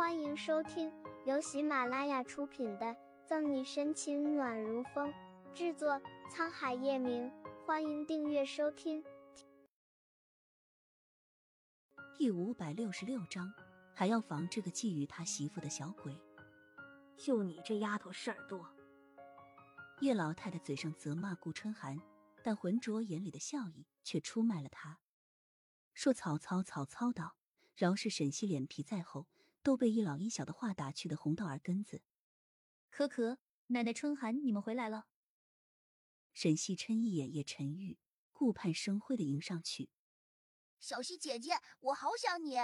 欢迎收听由喜马拉雅出品的《赠你深情暖如风》，制作沧海夜明。欢迎订阅收听。第五百六十六章，还要防这个觊觎他媳妇的小鬼。就你这丫头事儿多。叶老太太嘴上责骂顾春寒，但浑浊眼里的笑意却出卖了他。说曹操，曹操道。饶是沈西脸皮再厚，都被一老一小的话打去的红到耳根子。可可，奶奶春寒，你们回来了。沈西嗔一眼叶晨玉，顾盼生辉的迎上去。小西姐姐，我好想你。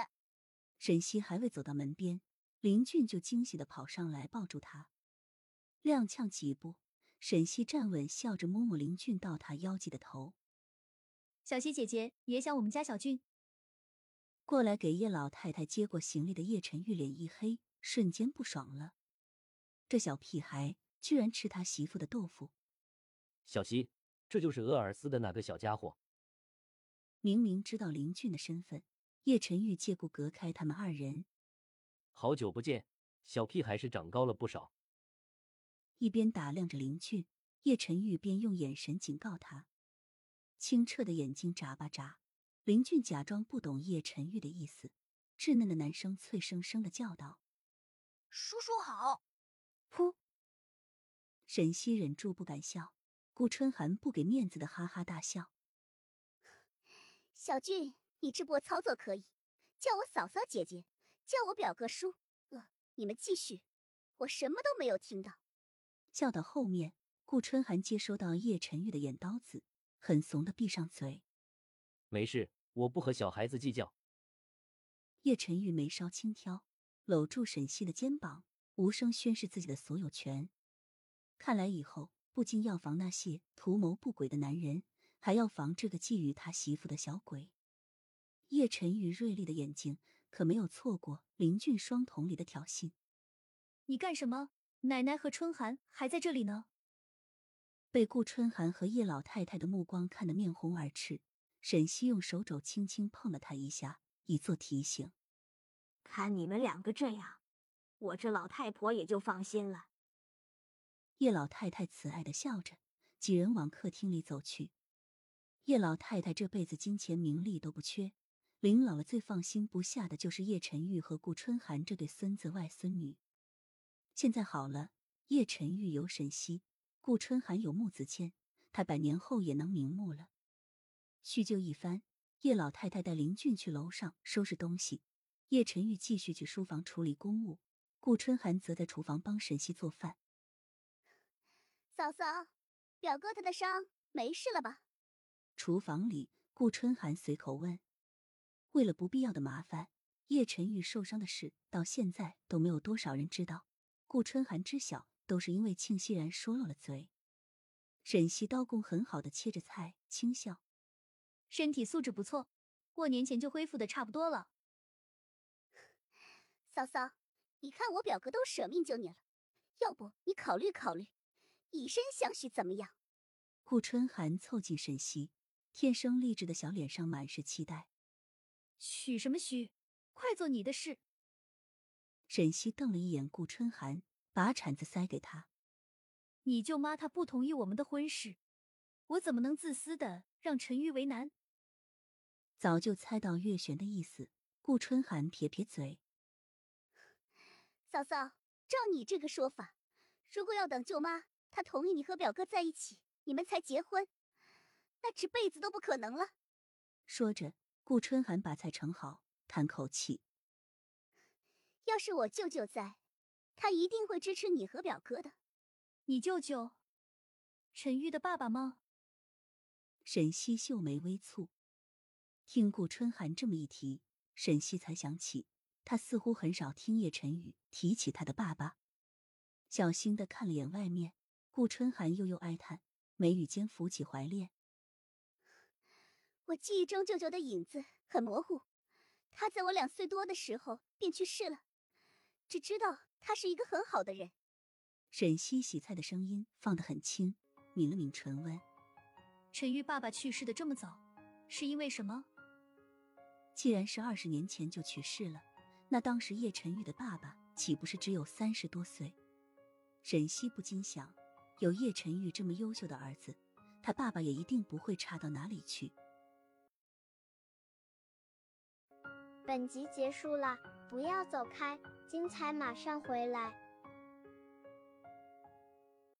沈西还未走到门边，林俊就惊喜的跑上来抱住他，踉跄几步，沈西站稳，笑着摸摸林俊到他腰际的头。小西姐姐也想我们家小俊。过来给叶老太太接过行李的叶晨玉脸一黑，瞬间不爽了。这小屁孩居然吃他媳妇的豆腐！小西，这就是鄂尔斯的那个小家伙。明明知道林俊的身份，叶晨玉借故隔开他们二人。好久不见，小屁孩是长高了不少。一边打量着林俊，叶晨玉边用眼神警告他，清澈的眼睛眨巴眨。林俊假装不懂叶晨玉的意思，稚嫩的男生脆生生的叫道：“叔叔好。”噗！沈西忍住不敢笑，顾春寒不给面子的哈哈大笑：“ 小俊，你这波操作可以，叫我嫂嫂姐姐，叫我表哥叔。呃，你们继续，我什么都没有听到。”笑到后面，顾春寒接收到叶晨玉的眼刀子，很怂的闭上嘴：“没事。”我不和小孩子计较。叶晨玉眉梢轻挑，搂住沈西的肩膀，无声宣示自己的所有权。看来以后不仅要防那些图谋不轨的男人，还要防这个觊觎他媳妇的小鬼。叶晨玉锐利的眼睛可没有错过林俊双瞳里的挑衅。你干什么？奶奶和春寒还在这里呢。被顾春寒和叶老太太的目光看得面红耳赤。沈西用手肘轻轻碰了他一下，以作提醒。看你们两个这样，我这老太婆也就放心了。叶老太太慈爱的笑着，几人往客厅里走去。叶老太太这辈子金钱名利都不缺，临老了最放心不下的就是叶晨玉和顾春寒这对孙子外孙女。现在好了，叶晨玉有沈西，顾春寒有穆子谦，他百年后也能瞑目了。叙旧一番，叶老太太带林俊去楼上收拾东西，叶晨玉继续去书房处理公务，顾春寒则在厨房帮沈西做饭。嫂嫂，表哥他的伤没事了吧？厨房里，顾春寒随口问。为了不必要的麻烦，叶晨玉受伤的事到现在都没有多少人知道。顾春寒知晓，都是因为庆熙然说漏了嘴。沈西刀工很好的切着菜，轻笑。身体素质不错，过年前就恢复的差不多了。嫂嫂，你看我表哥都舍命救你了，要不你考虑考虑，以身相许怎么样？顾春寒凑近沈西，天生丽质的小脸上满是期待。许什么许？快做你的事。沈西瞪了一眼顾春寒，把铲子塞给他。你舅妈她不同意我们的婚事，我怎么能自私的让陈玉为难？早就猜到月璇的意思，顾春寒撇撇嘴：“嫂嫂，照你这个说法，如果要等舅妈她同意你和表哥在一起，你们才结婚，那这辈子都不可能了。”说着，顾春寒把菜盛好，叹口气：“要是我舅舅在，他一定会支持你和表哥的。”你舅舅，陈玉的爸爸吗？沈西秀眉微蹙。听顾春寒这么一提，沈西才想起，他似乎很少听叶晨宇提起他的爸爸。小心的看了眼外面，顾春寒悠悠哀叹，眉宇间浮起怀恋。我记忆中舅舅的影子很模糊，他在我两岁多的时候便去世了，只知道他是一个很好的人。沈西洗菜的声音放得很轻，抿了抿唇问：“陈玉爸爸去世的这么早，是因为什么？”既然是二十年前就去世了，那当时叶晨玉的爸爸岂不是只有三十多岁？沈西不禁想，有叶晨玉这么优秀的儿子，他爸爸也一定不会差到哪里去。本集结束了，不要走开，精彩马上回来。